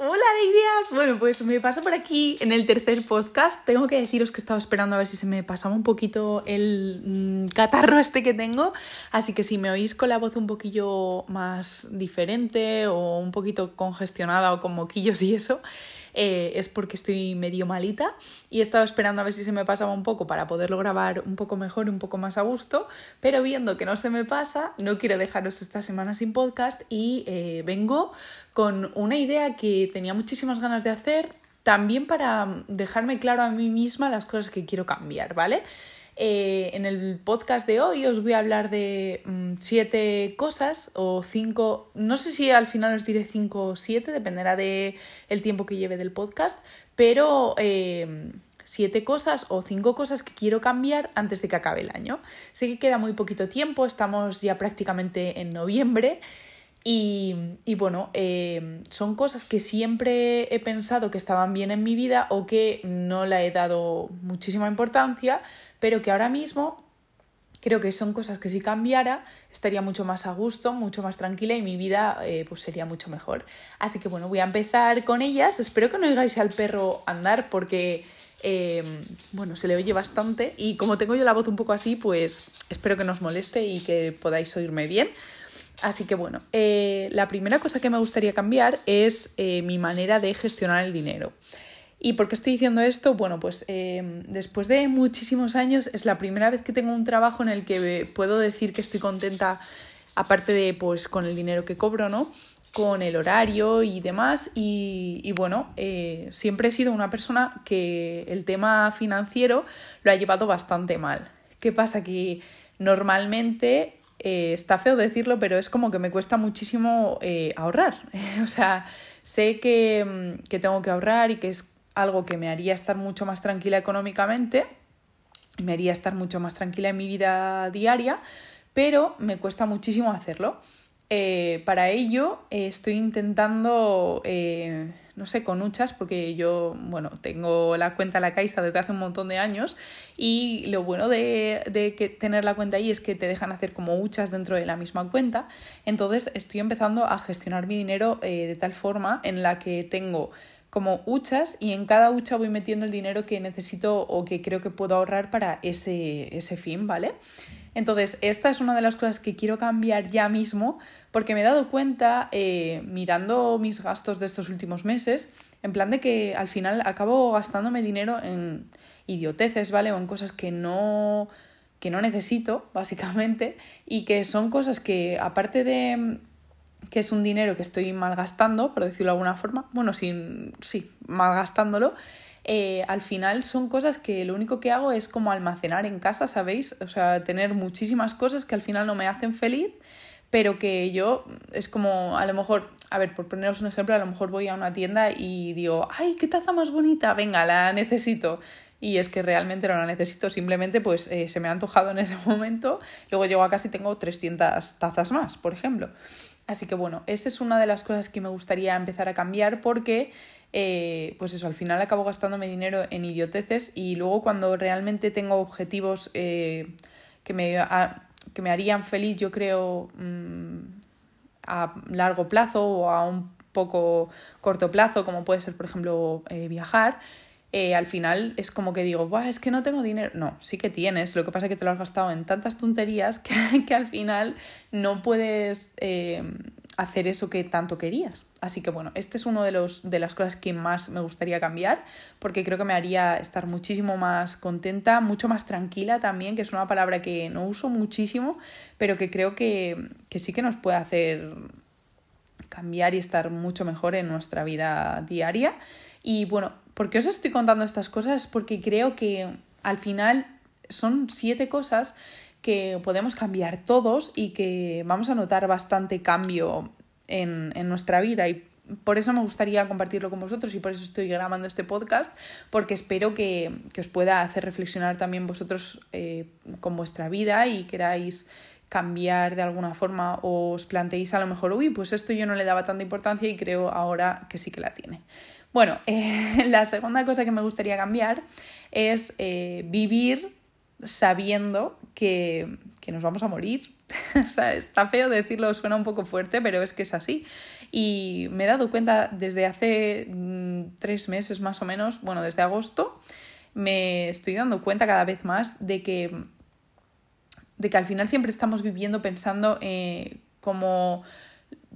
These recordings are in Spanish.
Hola alegrías. Bueno, pues me paso por aquí en el tercer podcast. Tengo que deciros que estaba esperando a ver si se me pasaba un poquito el mm, catarro este que tengo. Así que si me oís con la voz un poquillo más diferente o un poquito congestionada o con moquillos y eso, eh, es porque estoy medio malita y he estado esperando a ver si se me pasaba un poco para poderlo grabar un poco mejor un poco más a gusto, pero viendo que no se me pasa, no quiero dejaros esta semana sin podcast y eh, vengo con una idea que tenía muchísimas ganas de hacer, también para dejarme claro a mí misma las cosas que quiero cambiar, ¿vale? Eh, en el podcast de hoy os voy a hablar de mm, siete cosas o cinco, no sé si al final os diré cinco o siete, dependerá del el tiempo que lleve del podcast, pero eh, siete cosas o cinco cosas que quiero cambiar antes de que acabe el año. Sé que queda muy poquito tiempo, estamos ya prácticamente en noviembre. Y, y bueno, eh, son cosas que siempre he pensado que estaban bien en mi vida o que no le he dado muchísima importancia, pero que ahora mismo creo que son cosas que si cambiara estaría mucho más a gusto, mucho más tranquila y mi vida eh, pues sería mucho mejor. Así que bueno, voy a empezar con ellas. Espero que no oigáis al perro andar porque eh, bueno, se le oye bastante y como tengo yo la voz un poco así, pues espero que no os moleste y que podáis oírme bien. Así que bueno, eh, la primera cosa que me gustaría cambiar es mi manera de gestionar el dinero. ¿Y por qué estoy diciendo esto? Bueno, pues eh, después de muchísimos años es la primera vez que tengo un trabajo en el que puedo decir que estoy contenta, aparte de pues con el dinero que cobro, ¿no? Con el horario y demás. Y, bueno, eh, siempre he sido una persona que el tema financiero lo ha llevado bastante mal. ¿Qué pasa? Que normalmente eh, está feo decirlo, pero es como que me cuesta muchísimo ahorrar. o sea, sé que, que, tengo que ahorrar y que es algo que me haría estar mucho más tranquila económicamente, me haría estar mucho más tranquila en mi vida diaria, pero me cuesta muchísimo hacerlo. Eh, para ello eh, estoy intentando, eh, no sé, con huchas, porque yo, bueno, tengo la cuenta La Caixa desde hace un montón de años y lo bueno de, de que tener la cuenta ahí es que te dejan hacer como huchas dentro de la misma cuenta. Entonces estoy empezando a gestionar mi dinero de tal forma en la que tengo como huchas y en cada hucha voy metiendo el dinero que necesito o que creo que puedo ahorrar para ese, ese fin, ¿vale? Entonces, esta es una de las cosas que quiero cambiar ya mismo porque me he dado cuenta, eh, mirando mis gastos de estos últimos meses, en plan de que al final acabo gastándome dinero en idioteces, ¿vale? O en cosas que no, que no necesito, básicamente, y que son cosas que, aparte de que es un dinero que estoy malgastando, por decirlo de alguna forma, bueno, sí, sí malgastándolo, eh, al final son cosas que lo único que hago es como almacenar en casa, ¿sabéis? O sea, tener muchísimas cosas que al final no me hacen feliz, pero que yo es como, a lo mejor, a ver, por poneros un ejemplo, a lo mejor voy a una tienda y digo, ay, qué taza más bonita, venga, la necesito. Y es que realmente no la necesito, simplemente pues eh, se me ha antojado en ese momento, luego llego a casa y tengo 300 tazas más, por ejemplo. Así que bueno, esa es una de las cosas que me gustaría empezar a cambiar porque, eh, pues eso, al final acabo gastándome dinero en idioteces y luego cuando realmente tengo objetivos eh, que, me, que me harían feliz, yo creo, mm, a largo plazo o a un poco corto plazo, como puede ser, por ejemplo, eh, viajar, eh, al final es como que digo, es que no tengo dinero. No, sí que tienes, lo que pasa es que te lo has gastado en tantas tonterías que, que al final no puedes eh, hacer eso que tanto querías. Así que bueno, este es uno de, los, de las cosas que más me gustaría cambiar, porque creo que me haría estar muchísimo más contenta, mucho más tranquila también, que es una palabra que no uso muchísimo, pero que creo que, que sí que nos puede hacer cambiar y estar mucho mejor en nuestra vida diaria. Y bueno, ¿por qué os estoy contando estas cosas? Porque creo que al final son siete cosas que podemos cambiar todos y que vamos a notar bastante cambio en, nuestra vida y por eso me gustaría compartirlo con vosotros y por eso estoy grabando este podcast, porque espero que, os pueda hacer reflexionar también vosotros eh, con vuestra vida y queráis cambiar de alguna forma o os planteéis a lo mejor, uy, pues esto yo no le daba tanta importancia y creo ahora que sí que la tiene. Bueno, eh, la segunda cosa que me gustaría cambiar es eh, vivir sabiendo que, que, nos vamos a morir. o sea, está feo decirlo, suena un poco fuerte, pero es que es así. y me he dado cuenta desde hace mm, tres meses más o menos, bueno, desde agosto, me estoy dando cuenta cada vez más de que, de que al final siempre estamos viviendo pensando eh, como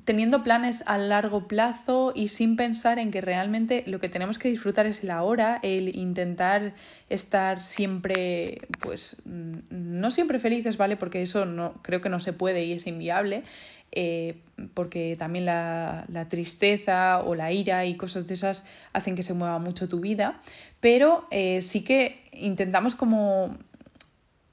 teniendo planes a largo plazo y sin pensar en que realmente lo que tenemos que disfrutar es el ahora, el intentar estar siempre, pues, mm, no siempre felices, ¿vale? Porque eso no, creo que no se puede y es inviable, eh, porque también la, la, tristeza o la ira y cosas de esas hacen que se mueva mucho tu vida, pero eh, sí que intentamos como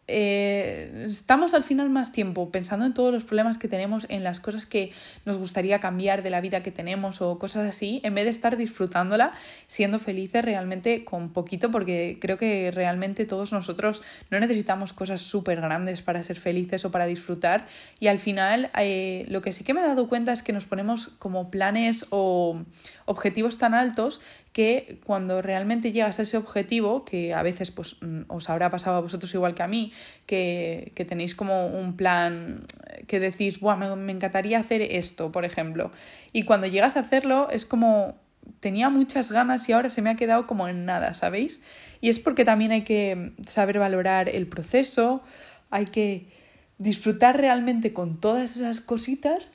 eh, estamos al final más tiempo pensando en todos los problemas que tenemos, en las cosas que nos gustaría cambiar de la vida que tenemos o cosas así, en vez de estar disfrutándola, siendo felices realmente con poquito, porque creo que realmente todos nosotros no necesitamos cosas súper grandes para ser felices o para disfrutar. Y al final, eh, lo que sí que me he dado cuenta es que nos ponemos como planes o objetivos tan altos que cuando realmente llegas a ese objetivo, que a veces pues, mm, os habrá pasado a vosotros igual que a mí, que, tenéis como un plan que decís, Buah, me, me encantaría hacer esto, por ejemplo, y cuando llegas a hacerlo es como tenía muchas ganas y ahora se me ha quedado como en nada, ¿sabéis? Y es porque también hay que saber valorar el proceso, hay que disfrutar realmente con todas esas cositas,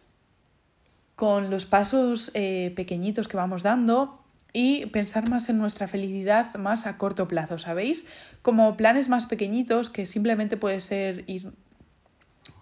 con los pasos eh, pequeñitos que vamos dando y pensar más en nuestra felicidad más a corto plazo, ¿sabéis? Como planes más pequeñitos que simplemente puede ser ir,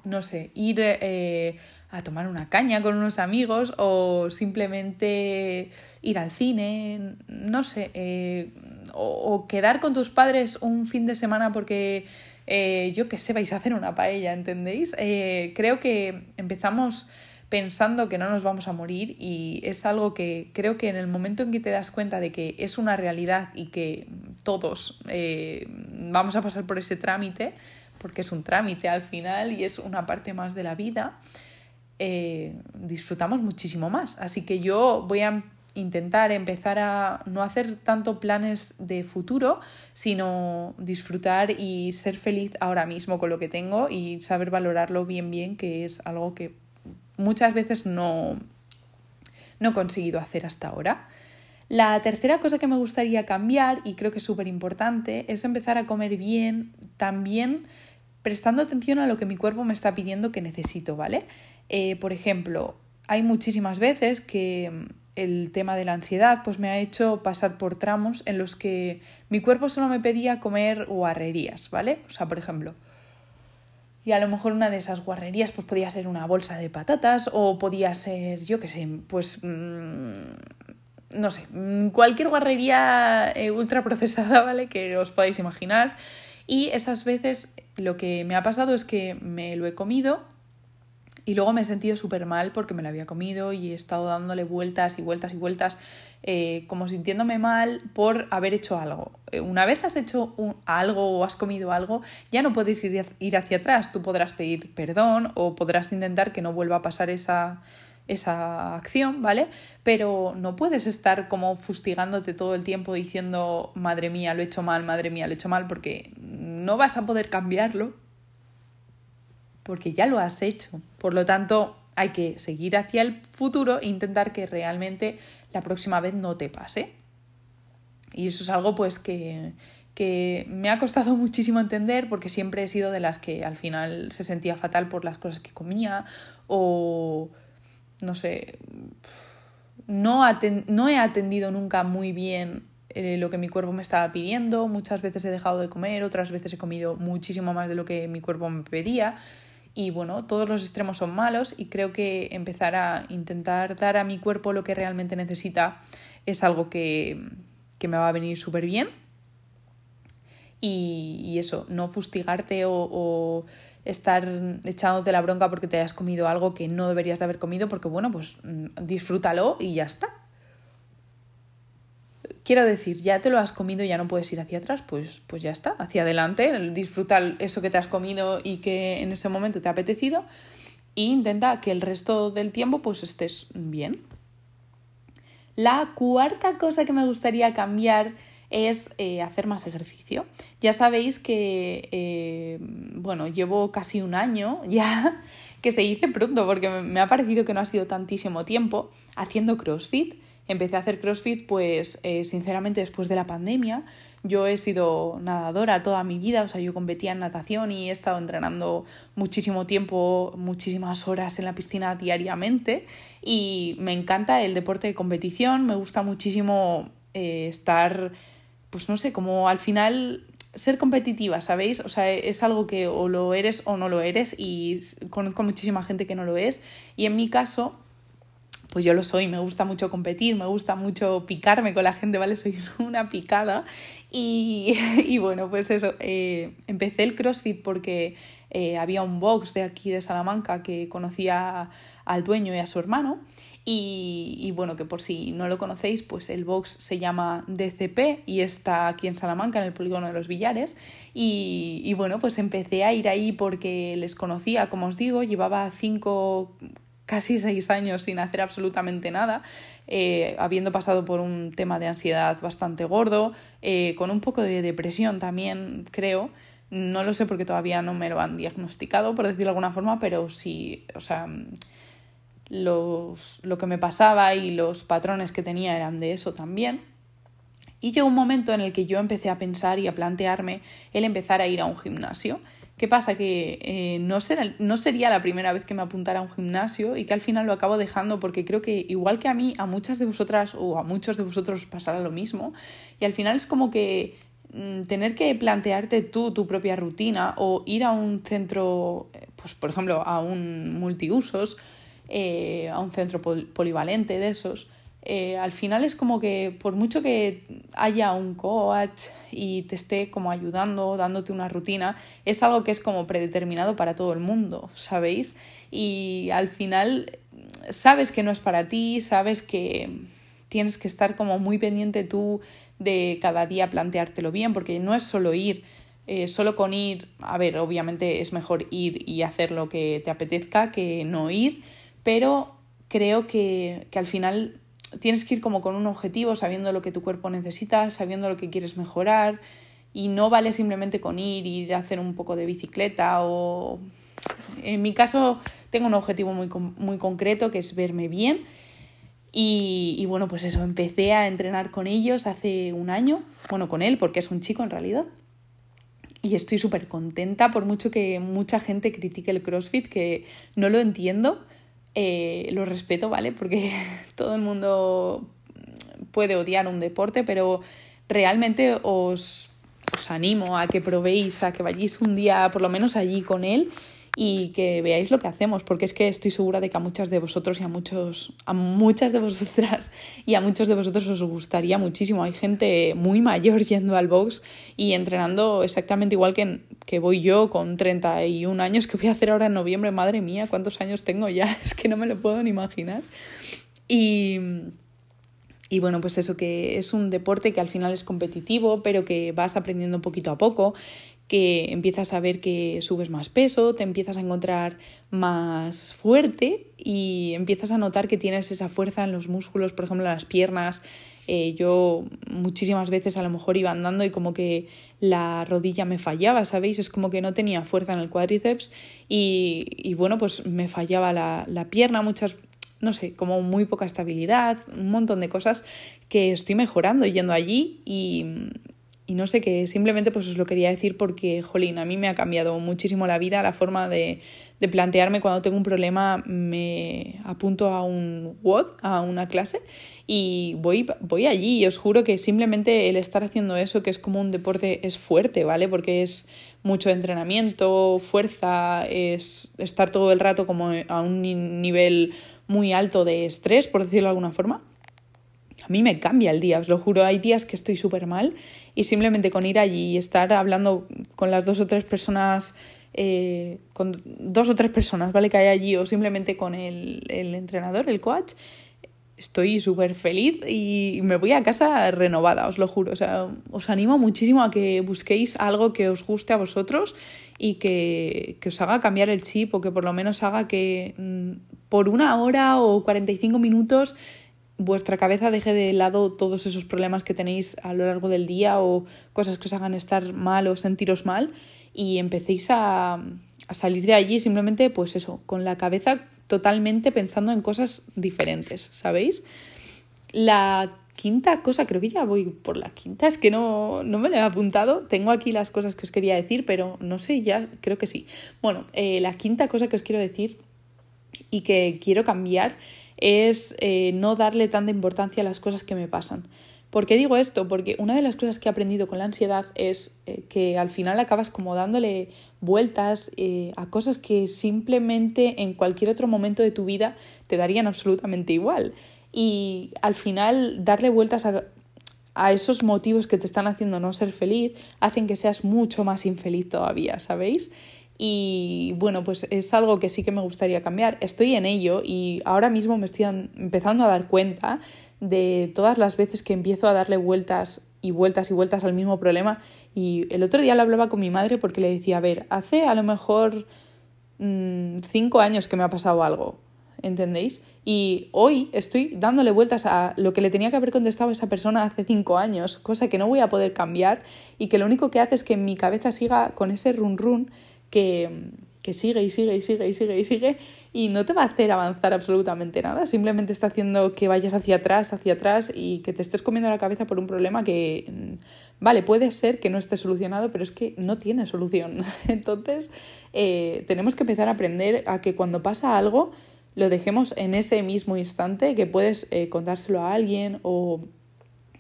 no sé, ir eh, a tomar una caña con unos amigos o simplemente ir al cine, no sé, eh, o, quedar con tus padres un fin de semana porque eh, yo qué sé, vais a hacer una paella, ¿entendéis? creo que empezamos pensando que no nos vamos a morir y es algo que creo que en el momento en que te das cuenta de que es una realidad y que todos eh, vamos a pasar por ese trámite, porque es un trámite al final y es una parte más de la vida, eh, disfrutamos muchísimo más. Así que yo voy a intentar empezar a no hacer tanto planes de futuro, sino disfrutar y ser feliz ahora mismo con lo que tengo y saber valorarlo bien bien, que es algo que muchas veces no, no he conseguido hacer hasta ahora. La tercera cosa que me gustaría cambiar, y creo que es súper importante, es empezar a comer bien, también prestando atención a lo que mi cuerpo me está pidiendo que necesito, ¿vale? Eh, por ejemplo, hay muchísimas veces que el tema de la ansiedad pues me ha hecho pasar por tramos en los que mi cuerpo solo me pedía comer guarrerías, ¿vale? O sea, por ejemplo, y a lo mejor una de esas guarrerías pues podía ser una bolsa de patatas o podía ser, yo qué sé, pues... Mm, no sé, mm, cualquier guarrería eh, ultra procesada, ¿vale? Que os podáis imaginar. Y esas veces lo que me ha pasado es que me lo he comido y luego me he sentido súper mal porque me lo había comido y he estado dándole vueltas y vueltas y vueltas, eh, como sintiéndome mal por haber hecho algo. Eh, una vez has hecho un, algo o has comido algo, ya no puedes ir, ir hacia atrás. Tú podrás pedir perdón o podrás intentar que no vuelva a pasar esa, esa acción, ¿vale? Pero no puedes estar como fustigándote todo el tiempo diciendo, madre mía, lo he hecho mal, madre mía, lo he hecho mal, porque no vas a poder cambiarlo porque ya lo has hecho. Por lo tanto, hay que seguir hacia el futuro e intentar que realmente la próxima vez no te pase. Y eso es algo pues que, que me ha costado muchísimo entender porque siempre he sido de las que al final se sentía fatal por las cosas que comía o no sé, no, no he atendido nunca muy bien eh, lo que mi cuerpo me estaba pidiendo, muchas veces he dejado de comer, otras veces he comido muchísimo más de lo que mi cuerpo me pedía y bueno, todos los extremos son malos y creo que empezar a intentar dar a mi cuerpo lo que realmente necesita es algo que, me va a venir súper bien. Y, eso, no fustigarte o, estar echándote la bronca porque te hayas comido algo que no deberías de haber comido, porque bueno, pues mm, disfrútalo y ya está. Quiero decir, ya te lo has comido ya no puedes ir hacia atrás, pues, pues ya está, hacia adelante, disfruta eso que te has comido y que en ese momento te ha apetecido e intenta que el resto del tiempo pues estés bien. La cuarta cosa que me gustaría cambiar es eh, hacer más ejercicio. Ya sabéis que, eh, bueno, llevo casi un año ya que se dice pronto porque me ha parecido que no ha sido tantísimo tiempo haciendo CrossFit. Empecé a hacer CrossFit pues eh, sinceramente después de la pandemia. Yo he sido nadadora toda mi vida, o sea, yo competía en natación y he estado entrenando muchísimo tiempo, muchísimas horas en la piscina diariamente y me encanta el deporte de competición, me gusta muchísimo eh, estar, pues no sé, como al final ser competitiva, ¿sabéis? O sea, es algo que o lo eres o no lo eres y conozco muchísima gente que no lo es y en mi caso pues yo lo soy, me gusta mucho competir, me gusta mucho picarme con la gente, ¿vale? Soy una picada. Y, y bueno, pues eso, eh, empecé el CrossFit porque eh, había un box de aquí de Salamanca que conocía al dueño y a su hermano. Y, y, bueno, que por si no lo conocéis, pues el box se llama DCP y está aquí en Salamanca, en el polígono de los Villares. Y, y, bueno, pues empecé a ir ahí porque les conocía, como os digo, llevaba cinco, casi seis años sin hacer absolutamente nada, eh, habiendo pasado por un tema de ansiedad bastante gordo, eh, con un poco de depresión también, creo. No lo sé porque todavía no me lo han diagnosticado, por decirlo de alguna forma, pero sí, o sea, los, lo que me pasaba y los patrones que tenía eran de eso también. Y llegó un momento en el que yo empecé a pensar y a plantearme el empezar a ir a un gimnasio. ¿Qué pasa? Que eh, no, será, no sería la primera vez que me apuntara a un gimnasio y que al final lo acabo dejando porque creo que igual que a mí, a muchas de vosotras o a muchos de vosotros pasará lo mismo. Y al final es como que mm, tener que plantearte tú tu propia rutina o ir a un centro, pues por ejemplo, a un multiusos, eh, a un centro polivalente de esos, eh, al final es como que por mucho que haya un coach y te esté como ayudando, dándote una rutina, es algo que es como predeterminado para todo el mundo, ¿sabéis? Y al final sabes que no es para ti, sabes que tienes que estar como muy pendiente tú de cada día planteártelo bien, porque no es solo ir, eh, solo con ir, a ver, obviamente es mejor ir y hacer lo que te apetezca que no ir, pero creo que, que al final tienes que ir como con un objetivo, sabiendo lo que tu cuerpo necesita, sabiendo lo que quieres mejorar y no vale simplemente con ir, ir a hacer un poco de bicicleta o... En mi caso tengo un objetivo muy, muy concreto que es verme bien y, y bueno, pues eso, empecé a entrenar con ellos hace un año, bueno, con él porque es un chico en realidad y estoy súper contenta por mucho que mucha gente critique el CrossFit, que no lo entiendo eh, lo respeto, ¿vale? Porque todo el mundo puede odiar un deporte, pero realmente os, os animo a que probéis, a que vayáis un día por lo menos allí con él y que veáis lo que hacemos, porque es que estoy segura de que a muchas de vosotros y a muchos, a muchas de vosotras y a muchos de vosotros os gustaría muchísimo. Hay gente muy mayor yendo al box y entrenando exactamente igual que, que voy yo con 31 años, que voy a hacer ahora en noviembre. Madre mía, ¿cuántos años tengo ya? Es que no me lo puedo ni imaginar. Y, y bueno, pues eso que es un deporte que al final es competitivo, pero que vas aprendiendo poquito a poco que empiezas a ver que subes más peso, te empiezas a encontrar más fuerte y empiezas a notar que tienes esa fuerza en los músculos, por ejemplo, en las piernas. Eh, yo muchísimas veces a lo mejor iba andando y como que la rodilla me fallaba, ¿sabéis? Es como que no tenía fuerza en el cuádriceps y, y bueno, pues me fallaba la, la pierna muchas no sé, como muy poca estabilidad, un montón de cosas que estoy mejorando yendo allí y, y no sé qué, simplemente pues os lo quería decir porque, jolín, a mí me ha cambiado muchísimo la vida, la forma de, de plantearme cuando tengo un problema, me apunto a un WOD, a una clase, y voy, voy allí y os juro que simplemente el estar haciendo eso, que es como un deporte, es fuerte, ¿vale? Porque es mucho entrenamiento, fuerza, es estar todo el rato como a un nivel muy alto de estrés, por decirlo de alguna forma a mí me cambia el día, os lo juro. Hay días que estoy súper mal y simplemente con ir allí y estar hablando con las dos o tres personas, eh, con dos o tres personas, ¿vale? Que hay allí o simplemente con el, el entrenador, el coach, estoy súper feliz y me voy a casa renovada, os lo juro. Os animo muchísimo a que busquéis algo que os guste a vosotros y que, que os haga cambiar el chip o que por lo menos haga que mm, por una hora o 45 minutos vuestra cabeza deje de lado todos esos problemas que tenéis a lo largo del día o cosas que os hagan estar mal o sentiros mal y empecéis a, a salir de allí simplemente, pues eso, con la cabeza totalmente pensando en cosas diferentes, ¿sabéis? La quinta cosa, creo que ya voy por la quinta, es que no, no me lo he apuntado, tengo aquí las cosas que os quería decir, pero no sé, ya creo que sí. Bueno, eh, la quinta cosa que os quiero decir y que quiero cambiar es eh, no darle tanta importancia a las cosas que me pasan. ¿Por qué digo esto? Porque una de las cosas que he aprendido con la ansiedad es eh, que al final acabas como dándole vueltas eh, a cosas que simplemente en cualquier otro momento de tu vida te darían absolutamente igual. Y al final darle vueltas a, a esos motivos que te están haciendo no ser feliz hacen que seas mucho más infeliz todavía, ¿sabéis? Y bueno, pues es algo que sí que me gustaría cambiar. Estoy en ello y ahora mismo me estoy empezando a dar cuenta de todas las veces que empiezo a darle vueltas y vueltas y vueltas al mismo problema. Y el otro día lo hablaba con mi madre porque le decía, a ver, hace a lo mejor mm, cinco años que me ha pasado algo, ¿entendéis? Y hoy estoy dándole vueltas a lo que le tenía que haber contestado a esa persona hace cinco años, cosa que no voy a poder cambiar y que lo único que hace es que mi cabeza siga con ese run run que, sigue y sigue y sigue y sigue y sigue y no te va a hacer avanzar absolutamente nada, simplemente está haciendo que vayas hacia atrás, hacia atrás y que te estés comiendo la cabeza por un problema que, mm, vale, puede ser que no esté solucionado, pero es que no tiene solución. Entonces, eh, tenemos que empezar a aprender a que cuando pasa algo, lo dejemos en ese mismo instante, que puedes eh, contárselo a alguien o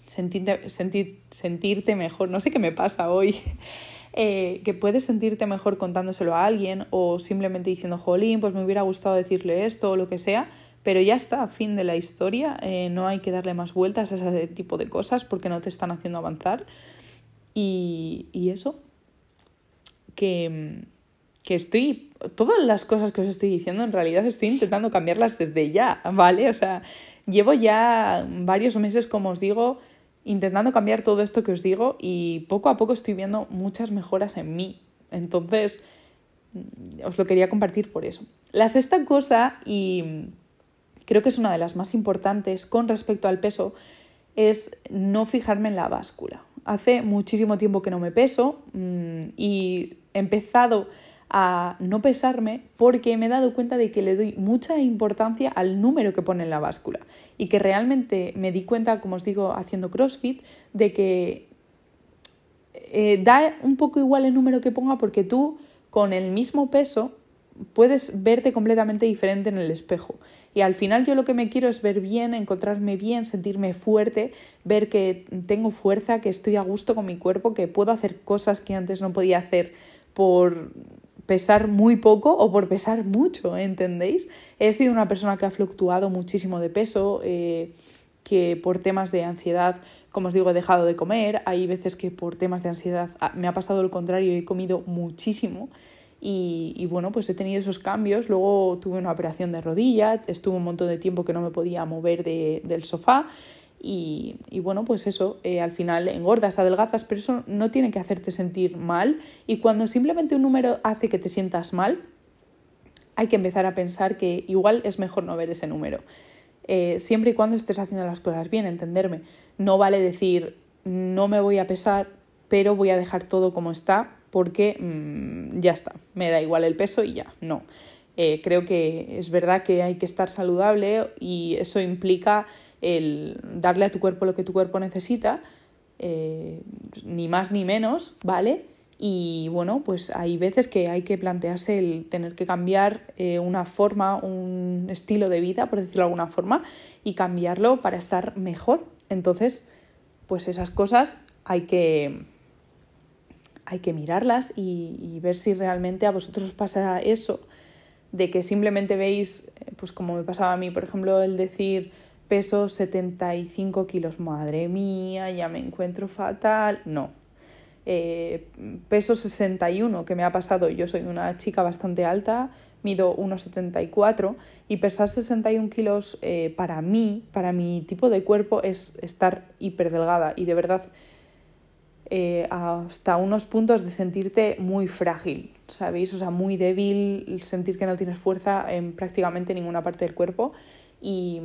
sentirte, sentir, sentirte mejor. No sé qué me pasa hoy. Eh, que puedes sentirte mejor contándoselo a alguien o simplemente diciendo, jolín, pues me hubiera gustado decirle esto o lo que sea, pero ya está, fin de la historia, eh, no hay que darle más vueltas a ese tipo de cosas porque no te están haciendo avanzar. Y, y eso, que, que estoy, todas las cosas que os estoy diciendo en realidad estoy intentando cambiarlas desde ya, ¿vale? O sea, llevo ya varios meses, como os digo, intentando cambiar todo esto que os digo y poco a poco estoy viendo muchas mejoras en mí. Entonces, mm, os lo quería compartir por eso. La sexta cosa, y creo que es una de las más importantes con respecto al peso, es no fijarme en la báscula. Hace muchísimo tiempo que no me peso mm, y he empezado a no pesarme porque me he dado cuenta de que le doy mucha importancia al número que pone en la báscula y que realmente me di cuenta, como os digo, haciendo CrossFit, de que eh, da un poco igual el número que ponga porque tú con el mismo peso puedes verte completamente diferente en el espejo. Y al final yo lo que me quiero es ver bien, encontrarme bien, sentirme fuerte, ver que tengo fuerza, que estoy a gusto con mi cuerpo, que puedo hacer cosas que antes no podía hacer por pesar muy poco o por pesar mucho, ¿entendéis? He sido una persona que ha fluctuado muchísimo de peso, eh, que por temas de ansiedad, como os digo, he dejado de comer. Hay veces que por temas de ansiedad ah, me ha pasado lo contrario y he comido muchísimo. Y, bueno, pues he tenido esos cambios. Luego tuve una operación de rodilla, estuve un montón de tiempo que no me podía mover del sofá y, bueno, pues eso, eh, al final engordas, adelgazas, pero eso no tiene que hacerte sentir mal. Y cuando simplemente un número hace que te sientas mal, hay que empezar a pensar que igual es mejor no ver ese número. Eh, siempre y cuando estés haciendo las cosas bien, entenderme. No vale decir, no me voy a pesar, pero voy a dejar todo como está porque mm, ya está, me da igual el peso y ya, no. Eh, creo que es verdad que hay que estar saludable y eso implica el darle a tu cuerpo lo que tu cuerpo necesita, eh, ni más ni menos, ¿vale? Y bueno, pues hay veces que hay que plantearse el tener que cambiar eh, una forma, un estilo de vida, por decirlo de alguna forma, y cambiarlo para estar mejor. Entonces, pues esas cosas hay que, hay que mirarlas y, y ver si realmente a vosotros os pasa eso de que simplemente veis, eh, pues como me pasaba a mí, por ejemplo, el decir peso 75 kilos, madre mía, ya me encuentro fatal, no. Eh, peso 61, que me ha pasado, yo soy una chica bastante alta, mido 1,74 y pesar 61 kilos eh, para mí, para mi tipo de cuerpo, es estar hiper delgada y de verdad hasta unos puntos de sentirte muy frágil. ¿sabéis? O sea, muy débil, sentir que no tienes fuerza en prácticamente ninguna parte del cuerpo y,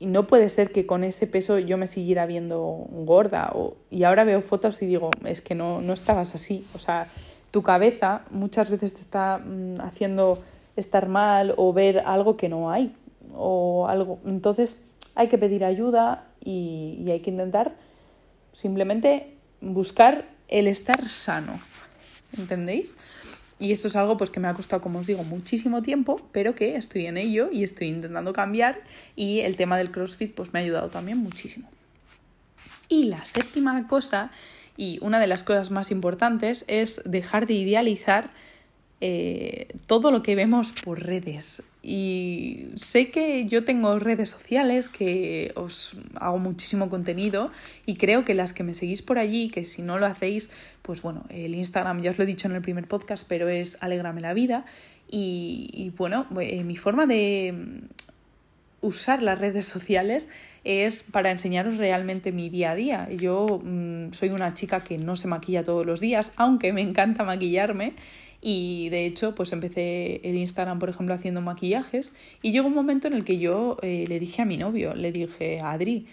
no puede ser que con ese peso yo me siguiera viendo gorda o, y ahora veo fotos y digo, es que no, no estabas así, o sea, tu cabeza muchas veces te está mm, haciendo estar mal o ver algo que no hay o algo. Entonces hay que pedir ayuda y, y hay que intentar simplemente buscar el estar sano. ¿Entendéis? Y esto es algo pues que me ha costado, como os digo, muchísimo tiempo, pero que estoy en ello y estoy intentando cambiar y el tema del CrossFit pues me ha ayudado también muchísimo. Y la séptima cosa y una de las cosas más importantes es dejar de idealizar eh, todo lo que vemos por redes. Y sé que yo tengo redes sociales que os hago muchísimo contenido y creo que las que me seguís por allí, que si no lo hacéis, pues bueno, el Instagram ya os lo he dicho en el primer podcast, pero es Alégrame la vida. Y, bueno, eh, mi forma de usar las redes sociales es para enseñaros realmente mi día a día. Yo mm, soy una chica que no se maquilla todos los días, aunque me encanta maquillarme y de hecho, pues empecé el Instagram, por ejemplo, haciendo maquillajes. Y llegó un momento en el que yo eh, le dije a mi novio, le dije, Adri,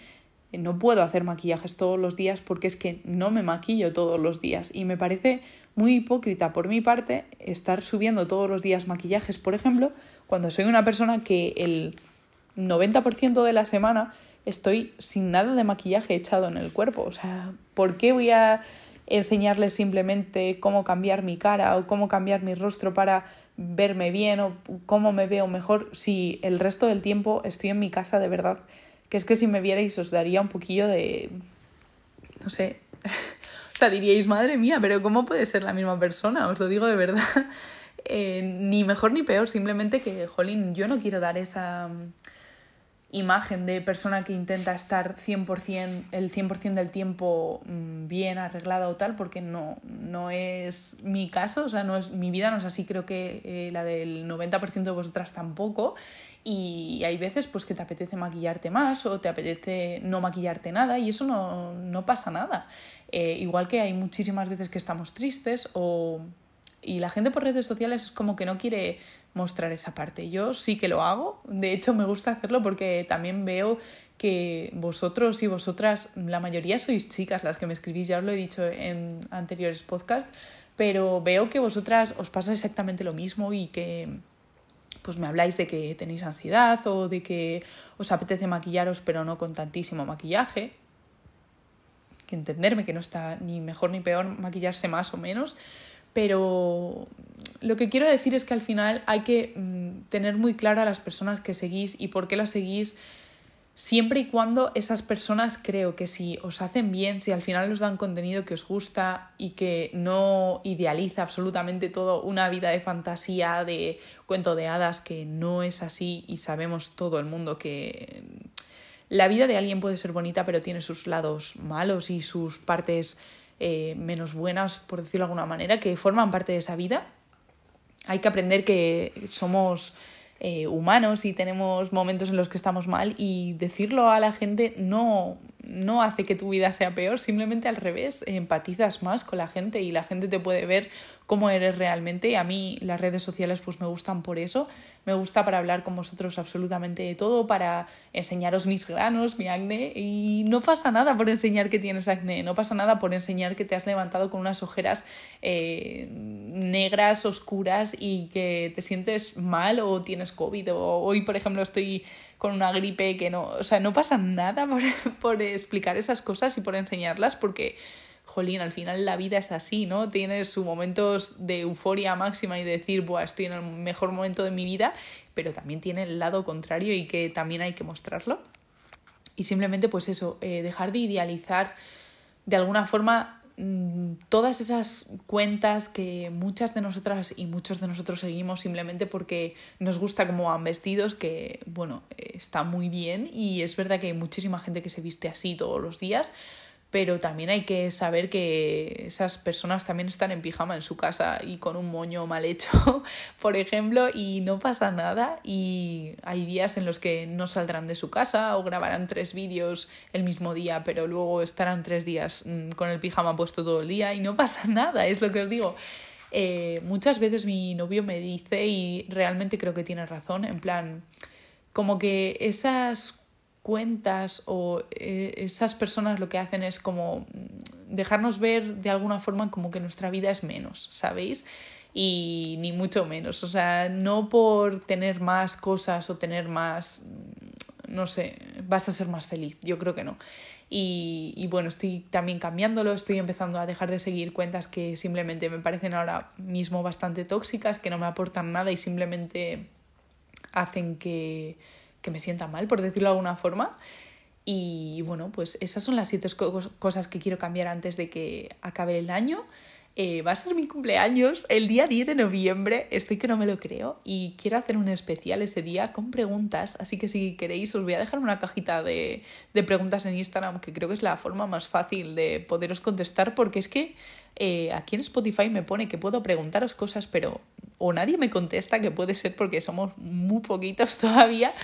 no puedo hacer maquillajes todos los días porque es que no me maquillo todos los días. Y me parece muy hipócrita por mi parte estar subiendo todos los días maquillajes, por ejemplo, cuando soy una persona que el 90% de la semana estoy sin nada de maquillaje echado en el cuerpo. O sea, ¿por qué voy a enseñarles simplemente cómo cambiar mi cara o cómo cambiar mi rostro para verme bien o cómo me veo mejor si el resto del tiempo estoy en mi casa de verdad. Que es que si me vierais os daría un poquillo de... no sé. o sea, diríais, madre mía, pero ¿cómo puede ser la misma persona? Os lo digo de verdad. Eh, ni mejor ni peor, simplemente que, jolín, yo no quiero dar esa imagen de persona que intenta estar 100%, el 100% del tiempo mm, bien arreglada o tal, porque no, no es mi caso, o sea, no es, mi vida no es así, creo que eh, la del 90% de vosotras tampoco. Y hay veces pues que te apetece maquillarte más o te apetece no maquillarte nada y eso no, no pasa nada. Eh, igual que hay muchísimas veces que estamos tristes o y la gente por redes sociales es como que no quiere mostrar esa parte. Yo sí que lo hago, de hecho me gusta hacerlo porque también veo que vosotros y vosotras, la mayoría sois chicas las que me escribís, ya os lo he dicho en anteriores podcasts, pero veo que vosotras os pasa exactamente lo mismo y que pues me habláis de que tenéis ansiedad o de que os apetece maquillaros pero no con tantísimo maquillaje. Que entenderme que no está ni mejor ni peor maquillarse más o menos, pero lo que quiero decir es que al final hay que mm, tener muy claro a las personas que seguís y por qué las seguís siempre y cuando esas personas creo que si os hacen bien, si al final os dan contenido que os gusta y que no idealiza absolutamente todo una vida de fantasía, de cuento de hadas, que no es así y sabemos todo el mundo que la vida de alguien puede ser bonita pero tiene sus lados malos y sus partes eh, menos buenas, por decirlo de alguna manera, que forman parte de esa vida. Hay que aprender que somos eh, humanos y tenemos momentos en los que estamos mal y decirlo a la gente no, no hace que tu vida sea peor, simplemente al revés, empatizas más con la gente y la gente te puede ver cómo eres realmente. Y a mí las redes sociales pues me gustan por eso, me gusta para hablar con vosotros absolutamente de todo, para enseñaros mis granos, mi acné y no pasa nada por enseñar que tienes acné, no pasa nada por enseñar que te has levantado con unas ojeras eh, negras, oscuras y que te sientes mal o tienes COVID o hoy por ejemplo estoy con una gripe que no, o sea, no pasa nada por, por explicar esas cosas y por enseñarlas porque jolín, al final la vida es así, ¿no? Tienes sus momentos de euforia máxima y decir, Buah, estoy en el mejor momento de mi vida, pero también tiene el lado contrario y que también hay que mostrarlo. Y simplemente, pues eso, eh, dejar de idealizar de alguna forma todas esas cuentas que muchas de nosotras y muchos de nosotros seguimos simplemente porque nos gusta cómo van vestidos, que bueno, está muy bien. Y es verdad que hay muchísima gente que se viste así todos los días, pero también hay que saber que esas personas también están en pijama en su casa y con un moño mal hecho, por ejemplo, y no pasa nada y hay días en los que no saldrán de su casa o grabarán tres vídeos el mismo día, pero luego estarán tres días mm, con el pijama puesto todo el día y no pasa nada, es lo que os digo. Eh, muchas veces mi novio me dice, y realmente creo que tiene razón, en plan, como que esas cuentas o eh, esas personas lo que hacen es como dejarnos ver de alguna forma como que nuestra vida es menos, ¿sabéis? Y ni mucho menos, o sea, no por tener más cosas o tener más, no sé, vas a ser más feliz, yo creo que no. Y, y, bueno, estoy también cambiándolo, estoy empezando a dejar de seguir cuentas que simplemente me parecen ahora mismo bastante tóxicas, que no me aportan nada y simplemente hacen que, que me sienta mal, por decirlo de alguna forma. Y bueno, pues esas son las siete cosas que quiero cambiar antes de que acabe el año. Eh, va a ser mi cumpleaños el día 10 de noviembre, estoy que no me lo creo y quiero hacer un especial ese día con preguntas, así que si queréis os voy a dejar una cajita de, de preguntas en Instagram que creo que es la forma más fácil de poderos contestar porque es que eh, aquí en Spotify me pone que puedo preguntaros cosas pero o nadie me contesta, que puede ser porque somos muy poquitos todavía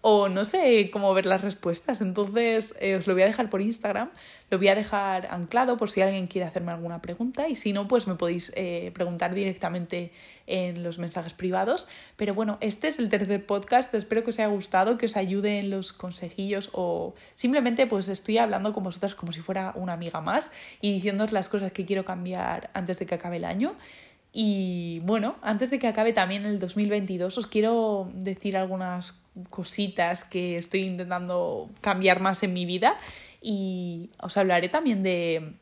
o no sé cómo ver las respuestas. Entonces eh, os lo voy a dejar por Instagram, lo voy a dejar anclado por si alguien quiere hacerme alguna pregunta y si no, pues me podéis eh, preguntar directamente en los mensajes privados. Pero bueno, este es el tercer podcast, espero que os haya gustado, que os ayude en los consejillos o simplemente pues estoy hablando con vosotras como si fuera una amiga más y diciéndoos las cosas que quiero cambiar antes de que acabe el año. Y bueno, antes de que acabe también el 2022, os quiero decir algunas cositas que estoy intentando cambiar más en mi vida y os hablaré también de,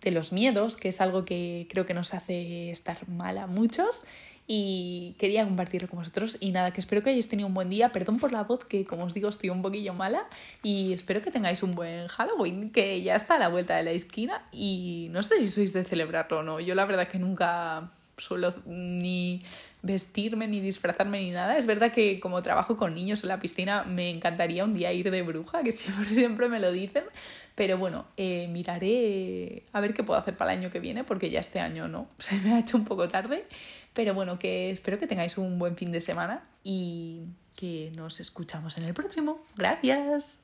de los miedos, que es algo que creo que nos hace estar mal a muchos y quería compartirlo con vosotros. Y nada, que espero que hayáis tenido un buen día. Perdón por la voz, que como os digo, estoy un poquillo mala. Y espero que tengáis un buen Halloween, que ya está a la vuelta de la esquina. Y no sé si sois de celebrarlo o no. Yo la verdad que nunca suelo ni vestirme, ni disfrazarme, ni nada. Es verdad que como trabajo con niños en la piscina, me encantaría un día ir de bruja, que siempre, siempre me lo dicen. Pero bueno, eh, miraré a ver qué puedo hacer para el año que viene, porque ya este año no, se me ha hecho un poco tarde. Pero bueno, que espero que tengáis un buen fin de semana y que nos escuchamos en el próximo. Gracias.